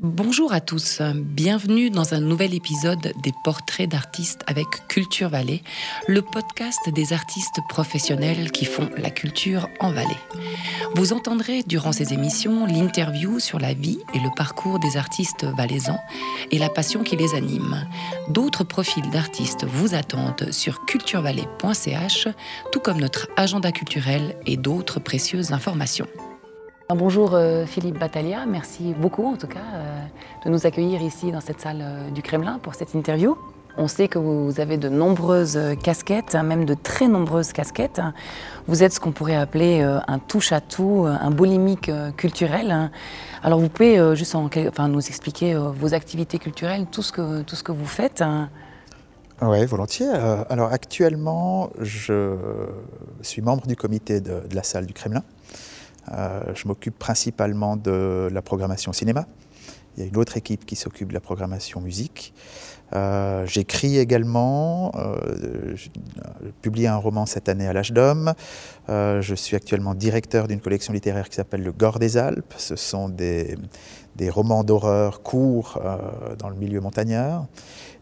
Bonjour à tous, bienvenue dans un nouvel épisode des Portraits d'artistes avec Culture Vallée, le podcast des artistes professionnels qui font la culture en Valais. Vous entendrez durant ces émissions l'interview sur la vie et le parcours des artistes valaisans et la passion qui les anime. D'autres profils d'artistes vous attendent sur culturevallée.ch, tout comme notre agenda culturel et d'autres précieuses informations. Bonjour euh, Philippe Battaglia, merci beaucoup en tout cas euh, de nous accueillir ici dans cette salle euh, du Kremlin pour cette interview. On sait que vous avez de nombreuses casquettes, hein, même de très nombreuses casquettes. Vous êtes ce qu'on pourrait appeler un touche-à-tout, un boulimique culturel. Alors vous pouvez juste en, enfin, nous expliquer vos activités culturelles, tout ce que, tout ce que vous faites oui, volontiers. Alors actuellement, je suis membre du comité de la salle du Kremlin. Euh, je m'occupe principalement de la programmation cinéma. Il y a une autre équipe qui s'occupe de la programmation musique. Euh, J'écris également, euh, j'ai publié un roman cette année à l'âge d'homme. Je suis actuellement directeur d'une collection littéraire qui s'appelle Le Gore des Alpes. Ce sont des, romans d'horreur courts dans le milieu montagnard.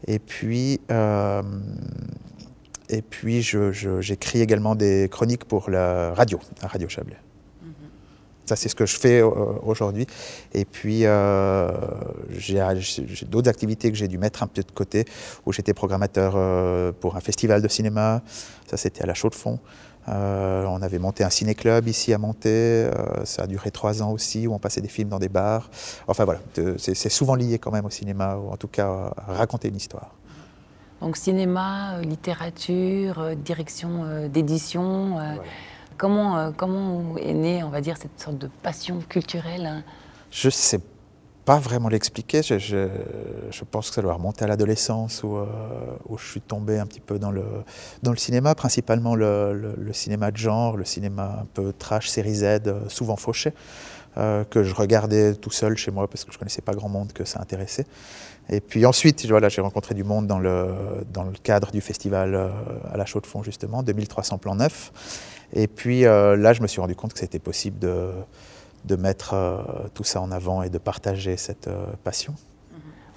Et puis, et puis j'écris également des chroniques pour la radio, la Radio Chablais. Ça, c'est ce que je fais euh, aujourd'hui. Et puis, euh, j'ai d'autres activités que j'ai dû mettre un peu de côté, où j'étais programmateur euh, pour un festival de cinéma. Ça, c'était à la Chaux-de-Fonds. on avait monté un ciné-club ici à Monter. ça a duré trois ans aussi, où on passait des films dans des bars. Enfin voilà, c'est souvent lié quand même au cinéma, ou en tout cas à raconter une histoire. Donc cinéma, littérature, direction d'édition. Comment, euh, comment est née, on va dire, cette sorte de passion culturelle hein? Je ne sais pas vraiment l'expliquer. Je, je, pense que ça doit remonter à l'adolescence où, euh, je suis tombé un petit peu dans le, dans le cinéma, principalement le, le, cinéma de genre, le cinéma un peu trash, série Z, euh, souvent fauché, que je regardais tout seul chez moi parce que je ne connaissais pas grand monde que ça intéressait. Et puis ensuite, voilà, j'ai rencontré du monde dans le, dans le cadre du festival à la Chaux-de-Fonds, justement, 2300 plans neufs. Et puis euh, là, je me suis rendu compte que c'était possible de, de mettre euh, tout ça en avant et de partager cette euh, passion.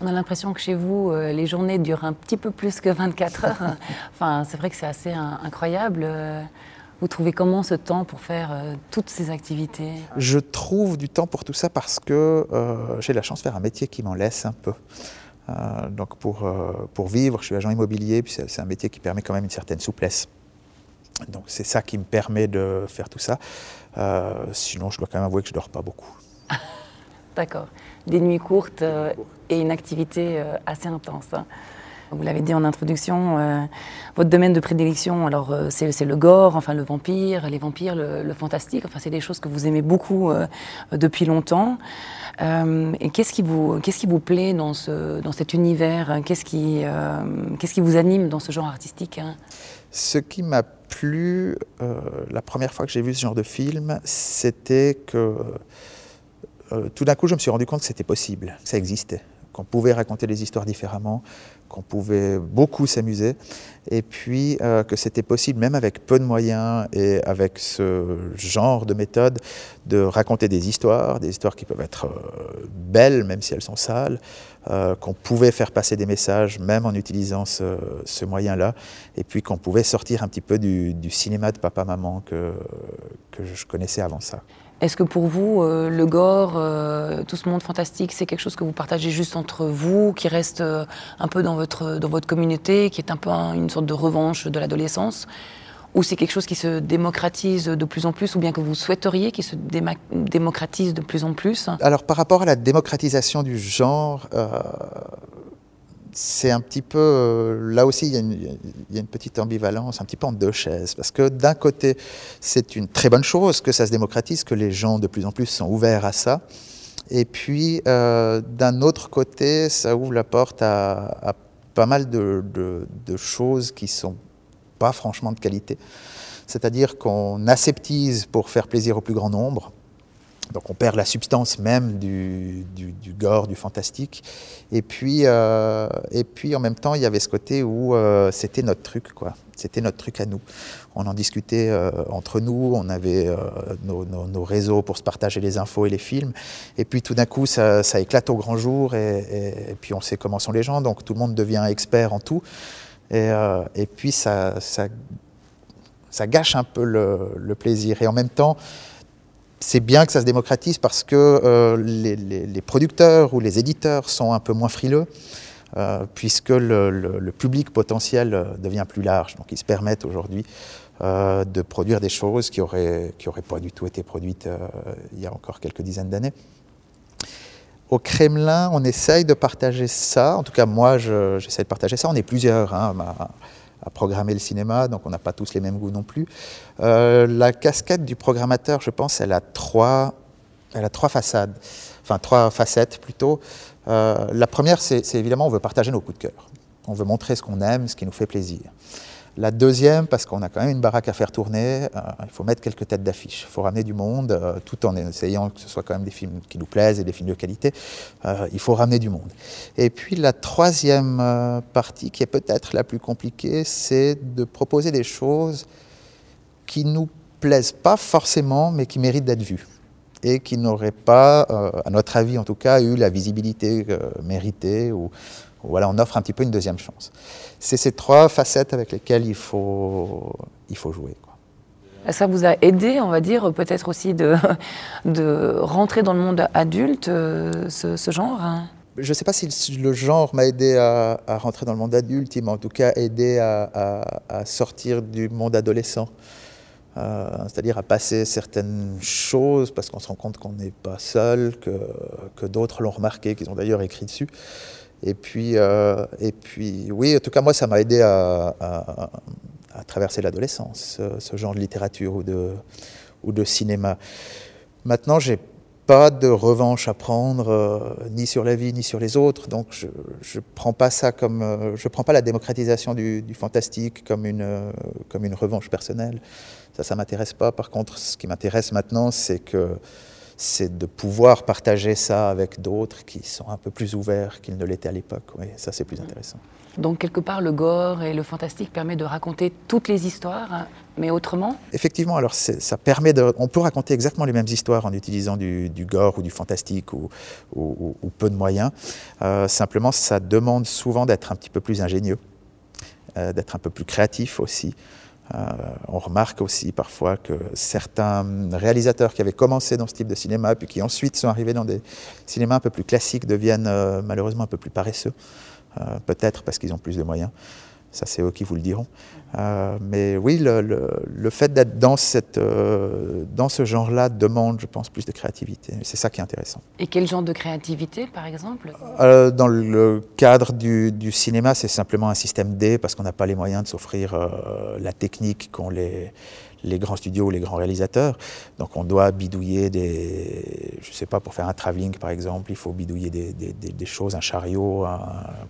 On a l'impression que chez vous, les journées durent un petit peu plus que 24 heures. enfin, c'est vrai que c'est assez incroyable. Vous trouvez comment ce temps pour faire toutes ces activités? Je trouve du temps pour tout ça parce que j'ai la chance de faire un métier qui m'en laisse un peu. donc pour, pour vivre, je suis agent immobilier, puis c'est un métier qui permet quand même une certaine souplesse. Donc c'est ça qui me permet de faire tout ça. Euh, sinon, je dois quand même avouer que je ne dors pas beaucoup. D'accord. Des nuits courtes euh, et une activité euh, assez intense. Hein. Vous l'avez dit en introduction, votre domaine de prédilection, alors c'est le gore, enfin le vampire, les vampires, le, fantastique. Enfin, c'est des choses que vous aimez beaucoup depuis longtemps. et qu'est-ce qui vous, qu'est-ce qui vous plaît dans ce, dans cet univers? Qu'est-ce qui, qu'est-ce qui vous anime dans ce genre artistique hein? Ce qui m'a plu, euh, la première fois que j'ai vu ce genre de film, c'était que euh, tout d'un coup, je me suis rendu compte que c'était possible, que ça existait, qu'on pouvait raconter les histoires différemment, qu'on pouvait beaucoup s'amuser, et puis euh, que c'était possible, même avec peu de moyens et avec ce genre de méthode, de raconter des histoires, des histoires qui peuvent être belles, même si elles sont sales, euh, qu'on pouvait faire passer des messages même en utilisant ce, moyen-là, et puis qu'on pouvait sortir un petit peu du, cinéma de papa-maman que, que je connaissais avant ça. Est-ce que pour vous, euh, le gore, euh, tout ce monde fantastique, c'est quelque chose que vous partagez juste entre vous, qui reste un peu dans votre, communauté, qui est un peu une sorte de revanche de l'adolescence? Ou c'est quelque chose qui se démocratise de plus en plus, ou bien que vous souhaiteriez qu'il se démocratise de plus en plus? Alors par rapport à la démocratisation du genre, euh, c'est un petit peu, euh, là aussi il y, a une, petite ambivalence, un petit peu en deux chaises, parce que d'un côté c'est une très bonne chose que ça se démocratise, que les gens de plus en plus sont ouverts à ça, et puis euh, d'un autre côté ça ouvre la porte à, pas mal de, de choses qui sont pas franchement de qualité. C'est-à-dire qu'on aseptise pour faire plaisir au plus grand nombre. Donc on perd la substance même du, gore, du fantastique. Et puis, euh, et puis en même temps, il y avait ce côté où euh, c'était notre truc, quoi. C'était notre truc à nous. On en discutait euh, entre nous, on avait nos, réseaux pour se partager les infos et les films. Et puis tout d'un coup, ça, éclate au grand jour et, puis on sait comment sont les gens, donc tout le monde devient expert en tout. Et, puis ça, gâche un peu le plaisir. Et en même temps, c'est bien que ça se démocratise parce que euh, les, producteurs ou les éditeurs sont un peu moins frileux, euh, puisque le, public potentiel euh, devient plus large. Donc ils se permettent aujourd'hui de produire des choses qui n'auraient qui auraient pas du tout été produites il y a encore quelques dizaines d'années. Au Kremlin, on essaye de partager ça. En tout cas, moi, j'essaie de partager ça. On est plusieurs. Hein, à programmer le cinéma, donc on n'a pas tous les mêmes goûts non plus. Euh, la casquette du programmateur, je pense, elle a trois, elle a trois façades, enfin trois facettes plutôt. Euh, la première, c'est évidemment, on veut partager nos coups de cœur. On veut montrer ce qu'on aime, ce qui nous fait plaisir. La deuxième, parce qu'on a quand même une baraque à faire tourner, euh, il faut mettre quelques têtes d'affiche. Il faut ramener du monde, euh, tout en essayant que ce soit quand même des films qui nous plaisent et des films de qualité. Euh, il faut ramener du monde. Et puis la troisième partie, qui est peut-être la plus compliquée, c'est de proposer des choses qui nous plaisent pas forcément, mais qui méritent d'être vues et qui n'auraient pas, à notre avis en tout cas, eu la visibilité méritée ou, voilà, on offre un petit peu une deuxième chance. C'est ces trois facettes avec lesquelles il faut, il faut jouer. Ça vous a aidé, on va dire, peut-être aussi de, de rentrer dans le monde adulte, ce, genre hein? Je ne sais pas si le genre m'a aidé à, rentrer dans le monde adulte, il m'a en tout cas aidé à, sortir du monde adolescent. Euh, c'est-à-dire à passer certaines choses parce qu'on se rend compte qu'on n'est pas seul, que, que d'autres l'ont remarqué, qu'ils ont d'ailleurs écrit dessus. Et puis, euh, et puis, oui, en tout cas, moi, ça m'a aidé à, traverser l'adolescence, ce, genre de littérature ou de, cinéma. Maintenant, j'ai pas de revanche à prendre, euh, ni sur la vie, ni sur les autres. Donc, je ne prends pas ça comme, euh, je prends pas la démocratisation du, du fantastique comme une, comme une revanche personnelle. Ça, ça m'intéresse pas. Par contre, ce qui m'intéresse maintenant, c'est que c'est de pouvoir partager ça avec d'autres qui sont un peu plus ouverts qu'ils ne l'étaient à l'époque. Oui, ça, c'est plus intéressant. Donc, quelque part, le gore et le fantastique permet de raconter toutes les histoires, hein, mais autrement? Effectivement, alors ça permet de. On peut raconter exactement les mêmes histoires en utilisant du, gore ou du fantastique ou, peu de moyens. Euh, simplement, ça demande souvent d'être un petit peu plus ingénieux, euh, d'être un peu plus créatif aussi. Euh, on remarque aussi parfois que certains réalisateurs qui avaient commencé dans ce type de cinéma, puis qui ensuite sont arrivés dans des cinémas un peu plus classiques, deviennent euh, malheureusement un peu plus paresseux, euh, peut-être parce qu'ils ont plus de moyens. Ça, c'est eux qui vous le diront. Euh, mais oui, le, fait d'être dans, cette, euh, dans ce genre-là demande, je pense, plus de créativité. C'est ça qui est intéressant. Et quel genre de créativité, par exemple? Euh, Dans le cadre du, du cinéma, c'est simplement un système D, parce qu'on n'a pas les moyens de s'offrir la technique qu'ont les, les grands studios les grands réalisateurs. Donc on doit bidouiller des, je sais pas, pour faire un travelling par exemple, il faut bidouiller des, des, des choses, un chariot,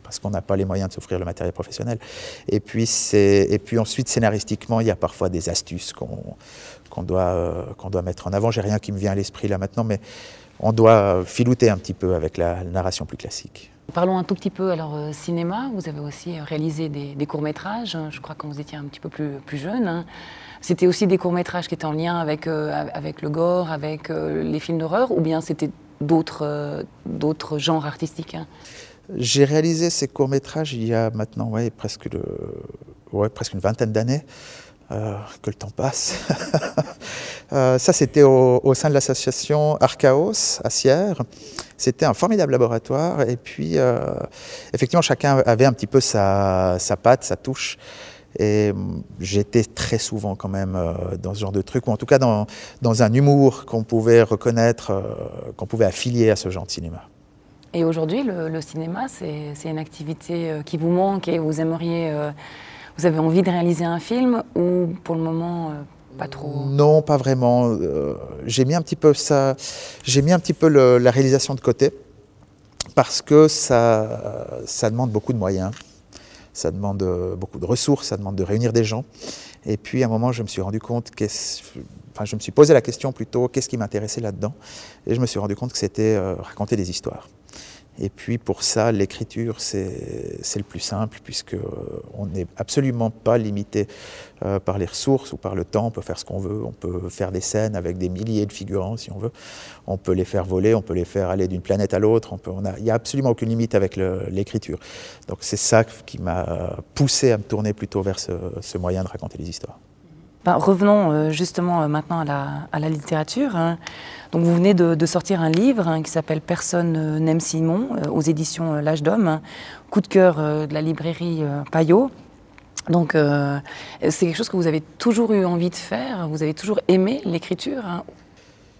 parce qu'on n'a pas les moyens de s'offrir le matériel professionnel. Et puis, et puis ensuite, scénaristiquement, il y a parfois des astuces qu'on doit, euh, doit mettre en avant. J'ai rien qui me vient à l'esprit là maintenant, mais on doit filouter un petit peu avec la narration plus classique. Parlons un tout petit peu alors euh, cinéma. Vous avez aussi réalisé des, courts métrages. Je crois quand vous étiez un petit peu plus, plus jeune. Hein. C'était aussi des courts-métrages qui étaient en lien avec, euh, avec le gore, avec euh, les films d'horreur, ou bien c'était d'autres euh, d'autres genres artistiques hein? J'ai réalisé ces courts-métrages il y a maintenant ouais, presque, le, ouais, presque une vingtaine d'années. Que le temps passe. ça, c'était au, sein de l'association Archaos à Sierre. C'était un formidable laboratoire. Et puis, effectivement, chacun avait un petit peu sa, patte, sa touche. Et j'étais très souvent quand même euh, dans ce genre de truc, ou en tout cas dans, un humour qu'on pouvait reconnaître, euh, qu'on pouvait affilier à ce genre de cinéma. Et aujourd'hui, le, cinéma, c'est une activité euh, qui vous manque et vous aimeriez, vous avez envie de réaliser un film ou pour le moment pas trop Non, pas vraiment. j'ai mis un petit peu ça, j'ai mis un petit peu la réalisation de côté parce que ça, ça demande beaucoup de moyens ça demande euh, beaucoup de ressources, ça demande de réunir des gens. Et puis à un moment, je me suis rendu compte, enfin, je me suis posé la question plutôt, qu'est-ce qui m'intéressait là-dedans? Et je me suis rendu compte que c'était euh, raconter des histoires. Et puis pour ça, l'écriture, c'est le plus simple, puisqu'on n'est absolument pas limité euh, par les ressources ou par le temps. On peut faire ce qu'on veut, on peut faire des scènes avec des milliers de figurants si on veut. On peut les faire voler, on peut les faire aller d'une planète à l'autre. Il n'y a, absolument aucune limite avec l'écriture. Donc c'est ça qui m'a poussé à me tourner plutôt vers ce moyen de raconter les histoires. Ben, revenons euh, justement euh, maintenant à la, littérature. Hein. Donc vous venez de, sortir un livre hein, qui s'appelle Personne euh, n'aime Simon aux éditions L'Âge d'Homme, hein. coup de cœur de la librairie Payot. Donc c'est quelque chose que vous avez toujours eu envie de faire, vous avez toujours aimé l'écriture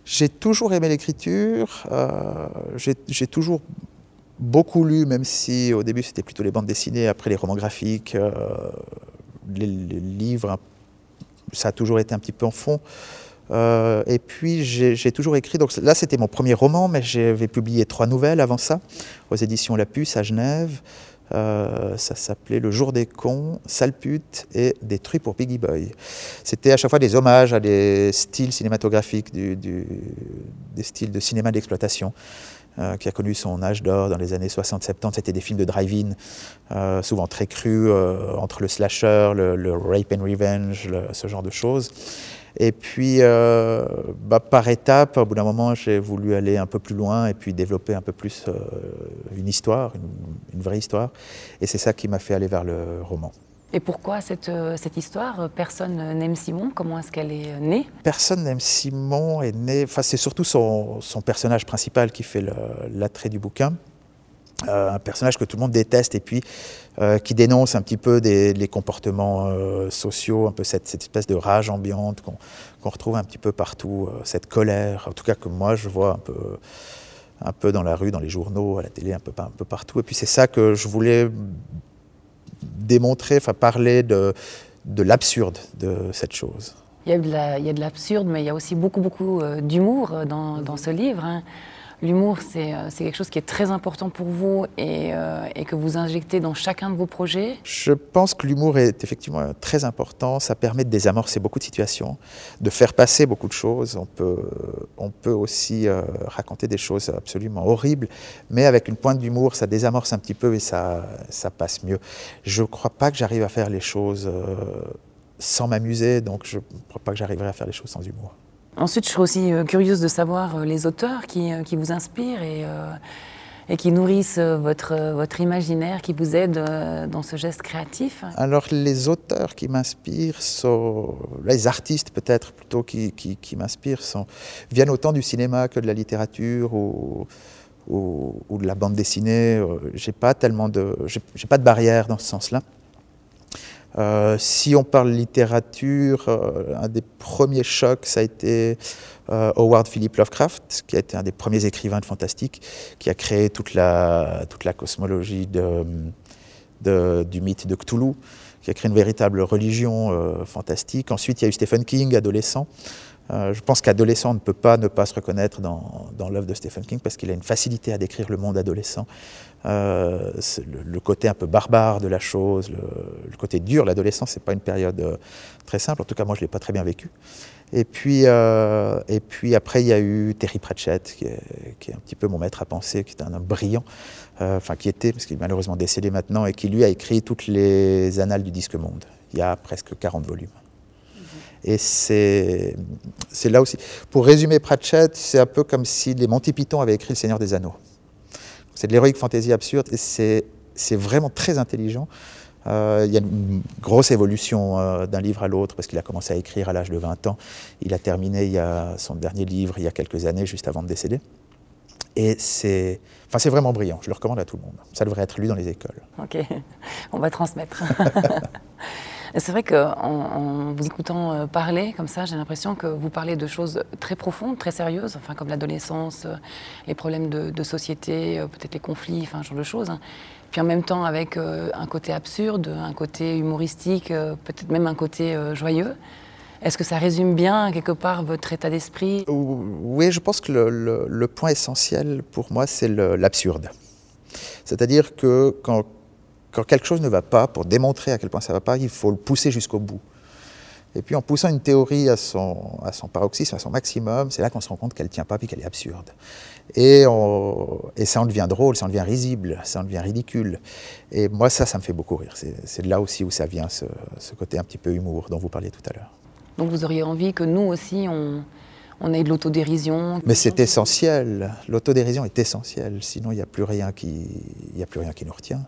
J'ai toujours aimé l'écriture, j'ai toujours beaucoup lu, même si au début c'était plutôt les bandes dessinées, après les romans graphiques, les, les, livres ça a toujours été un petit peu en fond. Euh, et puis j'ai toujours écrit, donc là c'était mon premier roman, mais j'avais publié trois nouvelles avant ça, aux éditions La Puce à Genève. Euh, ça s'appelait Le jour des cons, Sale pute et Des pour Piggy Boy. C'était à chaque fois des hommages à des styles cinématographiques, des styles de cinéma d'exploitation. Euh, qui a connu son âge d'or dans les années 60-70. C'était des films de drive-in, euh, souvent très crus, entre le slasher, le, rape and revenge, ce genre de choses. Et puis, bah, par étapes, au bout d'un moment, j'ai voulu aller un peu plus loin et puis développer un peu plus une histoire, une, vraie histoire. Et c'est ça qui m'a fait aller vers le roman. Et pourquoi cette, euh, cette histoire? Personne n'aime Simon? Comment est-ce qu'elle est née? Personne n'aime Simon est né. Enfin, c'est surtout son, son, personnage principal qui fait l'attrait du bouquin. Euh, un personnage que tout le monde déteste et puis euh, qui dénonce un petit peu des, les comportements sociaux, un peu cette, espèce de rage ambiante qu'on retrouve un petit peu partout, cette colère, en tout cas que moi je vois un peu, un peu dans la rue, dans les journaux, à la télé, un peu, un peu partout. Et puis c'est ça que je voulais démontrer, enfin parler de, de l'absurde de cette chose. Il y a de l'absurde, mais il y a aussi beaucoup, beaucoup euh, d'humour euh, dans, dans, ce livre. Hein. L'humour, euh, c'est quelque chose qui est très important pour vous et, et, que vous injectez dans chacun de vos projets Je pense que l'humour est effectivement très important. Ça permet de désamorcer beaucoup de situations, de faire passer beaucoup de choses. On peut, on peut aussi raconter des choses absolument horribles, mais avec une pointe d'humour, ça désamorce un petit peu et ça, ça passe mieux. Je ne crois pas que j'arrive à faire les choses sans m'amuser, donc je ne crois pas que j'arriverai à faire les choses sans humour. Ensuite, je serais aussi euh, curieuse de savoir euh, les auteurs qui, euh, qui vous inspirent et, et, qui nourrissent votre, votre imaginaire, qui vous aident dans ce geste créatif. Alors, les auteurs qui m'inspirent sont. Les artistes, peut-être, plutôt, qui, qui, m'inspirent, sont... viennent autant du cinéma que de la littérature ou, ou, ou de la bande dessinée. J'ai pas tellement de. J'ai pas de barrière dans ce sens-là. Euh, si on parle littérature, euh, un des premiers chocs, ça a été euh, Howard Philip Lovecraft, qui a été un des premiers écrivains de fantastique, qui a créé toute la, toute la cosmologie du mythe de Cthulhu, qui a créé une véritable religion fantastique. Ensuite, il y a eu Stephen King, adolescent. Je pense qu'adolescent ne peut pas ne pas se reconnaître dans, l'œuvre de Stephen King parce qu'il a une facilité à décrire le monde adolescent euh, le, côté un peu barbare de la chose, le, côté dur. L'adolescence, n'est pas une période euh, très simple. En tout cas, moi, je l'ai pas très bien vécu. Et puis, euh, et puis après, il y a eu Terry Pratchett, qui est, un petit peu mon maître à penser, qui est un homme brillant, enfin qui était, parce qu'il est malheureusement décédé maintenant, et qui lui a écrit toutes les annales du disque monde. Il y a presque 40 volumes. Et c'est là aussi. Pour résumer Pratchett, c'est un peu comme si les Monty Python avaient écrit Le Seigneur des Anneaux. C'est de l'héroïque fantasy absurde et c'est vraiment très intelligent. Euh, il y a une grosse évolution euh, d'un livre à l'autre parce qu'il a commencé à écrire à l'âge de 20 ans. Il a terminé son dernier livre il y a quelques années, juste avant de décéder. Et c'est enfin, vraiment brillant. Je le recommande à tout le monde. Ça devrait être lu dans les écoles. Ok, on va transmettre. C'est vrai qu'en vous écoutant euh, parler comme ça, j'ai l'impression que vous parlez de choses très profondes, très sérieuses, enfin comme l'adolescence, euh, les problèmes de, société, euh, peut-être les conflits, enfin ce genre de choses. Hein. Puis en même temps avec un côté absurde, un côté humoristique, peut-être même un côté joyeux. Est-ce que ça résume bien quelque part votre état d'esprit? Oui, je pense que le, point essentiel pour moi, c'est l'absurde. C'est-à-dire que quand quelque chose ne va pas, pour démontrer à quel point ça ne va pas, il faut le pousser jusqu'au bout. Et puis en poussant une théorie à son, paroxysme, à son maximum, c'est là qu'on se rend compte qu'elle ne tient pas puis qu'elle est absurde. Et, ça en devient drôle, ça en devient risible, ça en devient ridicule. Et moi, ça, ça me fait beaucoup rire. C'est là aussi où ça vient, ce, côté un petit peu humour dont vous parliez tout à l'heure. Donc vous auriez envie que nous aussi, on, on ait de l'autodérision Mais c'est essentiel. L'autodérision est essentielle. Sinon, il n'y a, plus rien qui, a plus rien qui nous retient.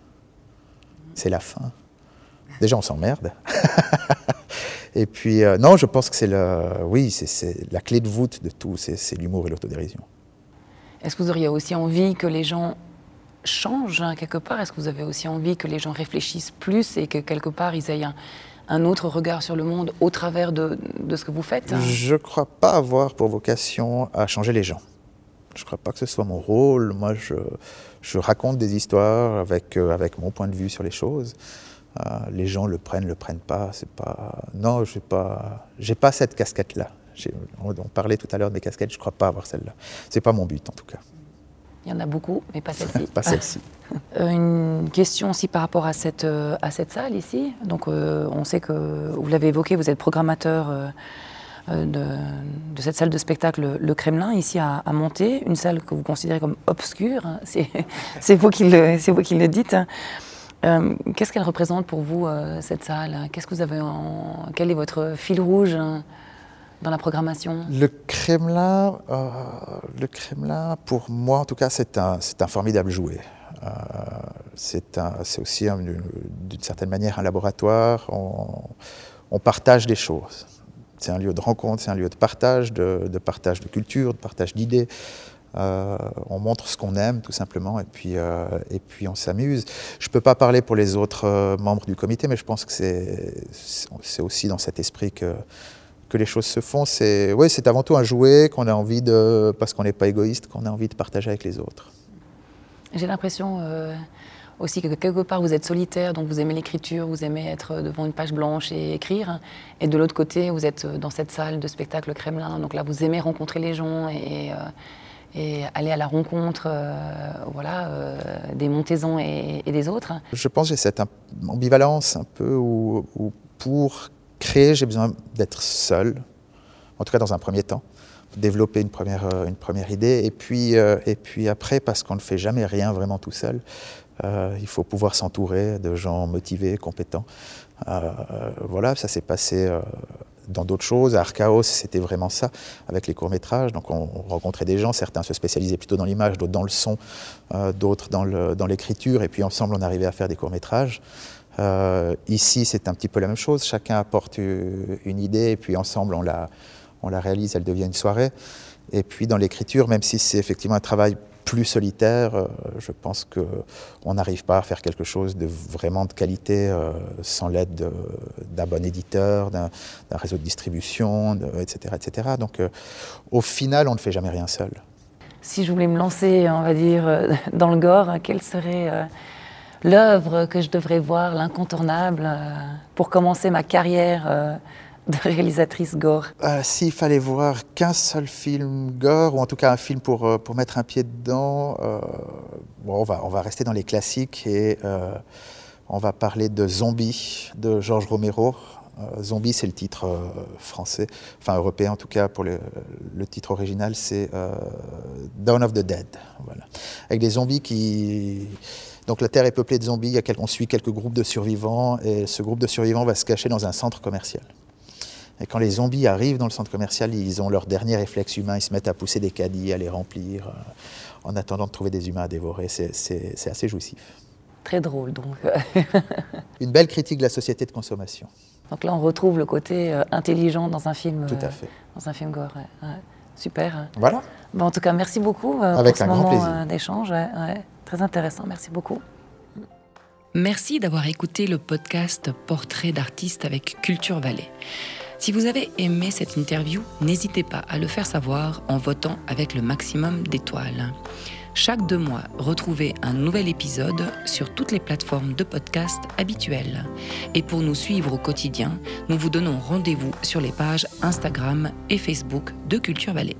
C'est la fin. Déjà, on s'emmerde. et puis, euh, non, je pense que c'est le, oui, c'est la clé de voûte de tout, c'est l'humour et l'autodérision. Est-ce que vous auriez aussi envie que les gens changent hein, quelque part? Est-ce que vous avez aussi envie que les gens réfléchissent plus et que quelque part ils aient un, autre regard sur le monde au travers de, ce que vous faites Je ne crois pas avoir pour vocation à changer les gens. Je ne crois pas que ce soit mon rôle. Moi, je, je raconte des histoires avec, euh, avec mon point de vue sur les choses. Euh, les gens le prennent, le prennent pas. C'est pas. Non, je n'ai pas, j'ai pas cette casquette-là. On, parlait tout à l'heure de mes casquettes, je ne crois pas avoir celle-là. C'est pas mon but en tout cas. Il y en a beaucoup, mais pas celle-ci. pas celle-ci. Euh, une question aussi par rapport à cette, euh, à cette salle ici. Donc, euh, on sait que, vous l'avez évoqué, vous êtes programmateur de, de, cette salle de spectacle, le Kremlin, ici à, à Monté, une salle que vous considérez comme obscure. Hein. C'est vous, qui le, vous qui le dites. Qu'est-ce qu'elle représente pour vous, cette salle? Qu'est-ce que vous avez en... Quel est votre fil rouge hein? Dans la programmation? Le Kremlin, euh, le Kremlin, pour moi en tout cas, c'est un, un, formidable jouet. Euh, c'est aussi d'une certaine manière un laboratoire. On, partage des choses. C'est un lieu de rencontre, c'est un lieu de partage, de, partage de culture, de partage d'idées. Euh, on montre ce qu'on aime tout simplement et puis, euh, et puis on s'amuse. Je ne peux pas parler pour les autres membres du comité, mais je pense que c'est aussi dans cet esprit que, que les choses se font, c'est ouais, c'est avant tout un jouet qu'on a envie de, parce qu'on n'est pas égoïste, qu'on a envie de partager avec les autres. J'ai l'impression euh, aussi que quelque part vous êtes solitaire, donc vous aimez l'écriture, vous aimez être devant une page blanche et écrire, et de l'autre côté vous êtes dans cette salle de spectacle Kremlin, donc là vous aimez rencontrer les gens et, euh, et aller à la rencontre euh, voilà, des Montaisans et, et, des autres. Je pense que j'ai cette ambivalence un peu où, où pour créer, j'ai besoin d'être seul, en tout cas dans un premier temps, développer une première, euh, idée, et puis, euh, et puis après, parce qu'on ne fait jamais rien vraiment tout seul, euh, il faut pouvoir s'entourer de gens motivés, compétents. voilà, ça s'est passé dans d'autres choses. À Archaos, c'était vraiment ça, avec les courts-métrages. Donc on, rencontrait des gens, certains se spécialisaient plutôt dans l'image, d'autres dans le son, d'autres dans l'écriture, et puis ensemble on arrivait à faire des courts-métrages. Euh, ici, c'est un petit peu la même chose. Chacun apporte une idée et puis ensemble, on la, on la réalise, elle devient une soirée. Et puis dans l'écriture, même si c'est effectivement un travail plus solitaire, euh, je pense qu'on n'arrive pas à faire quelque chose de vraiment de qualité euh, sans l'aide d'un bon éditeur, d'un réseau de distribution, etc., etc. Donc au final, on ne fait jamais rien seul. Si je voulais me lancer, on va dire, dans le gore, quel serait l'œuvre que je devrais voir, l'incontournable, euh, pour commencer ma carrière euh, de réalisatrice gore euh, S'il fallait voir qu'un seul film gore, ou en tout cas un film pour, pour mettre un pied dedans, bon, on, va, on va rester dans les classiques et on va parler de Zombie de Georges Romero. Zombie, c'est le titre français, enfin européen en tout cas, pour le, le titre original, c'est Dawn of the Dead. Voilà. Avec des zombies qui donc la Terre est peuplée de zombies, on suit quelques groupes de survivants, et ce groupe de survivants va se cacher dans un centre commercial. Et quand les zombies arrivent dans le centre commercial, ils ont leur dernier réflexe humain, ils se mettent à pousser des caddies, à les remplir, euh, en attendant de trouver des humains à dévorer. C'est assez jouissif. Très drôle, donc. Une belle critique de la société de consommation. Donc là, on retrouve le côté euh, intelligent dans un film. Tout à fait. dans un film gore. Super. Voilà. Bon, en tout cas, merci beaucoup euh, Avec pour ce un moment d'échange. Très intéressant, merci beaucoup. Merci d'avoir écouté le podcast Portrait d'artiste avec Culture Vallée. Si vous avez aimé cette interview, n'hésitez pas à le faire savoir en votant avec le maximum d'étoiles. Chaque deux mois, retrouvez un nouvel épisode sur toutes les plateformes de podcast habituelles. Et pour nous suivre au quotidien, nous vous donnons rendez-vous sur les pages Instagram et Facebook de Culture Vallée.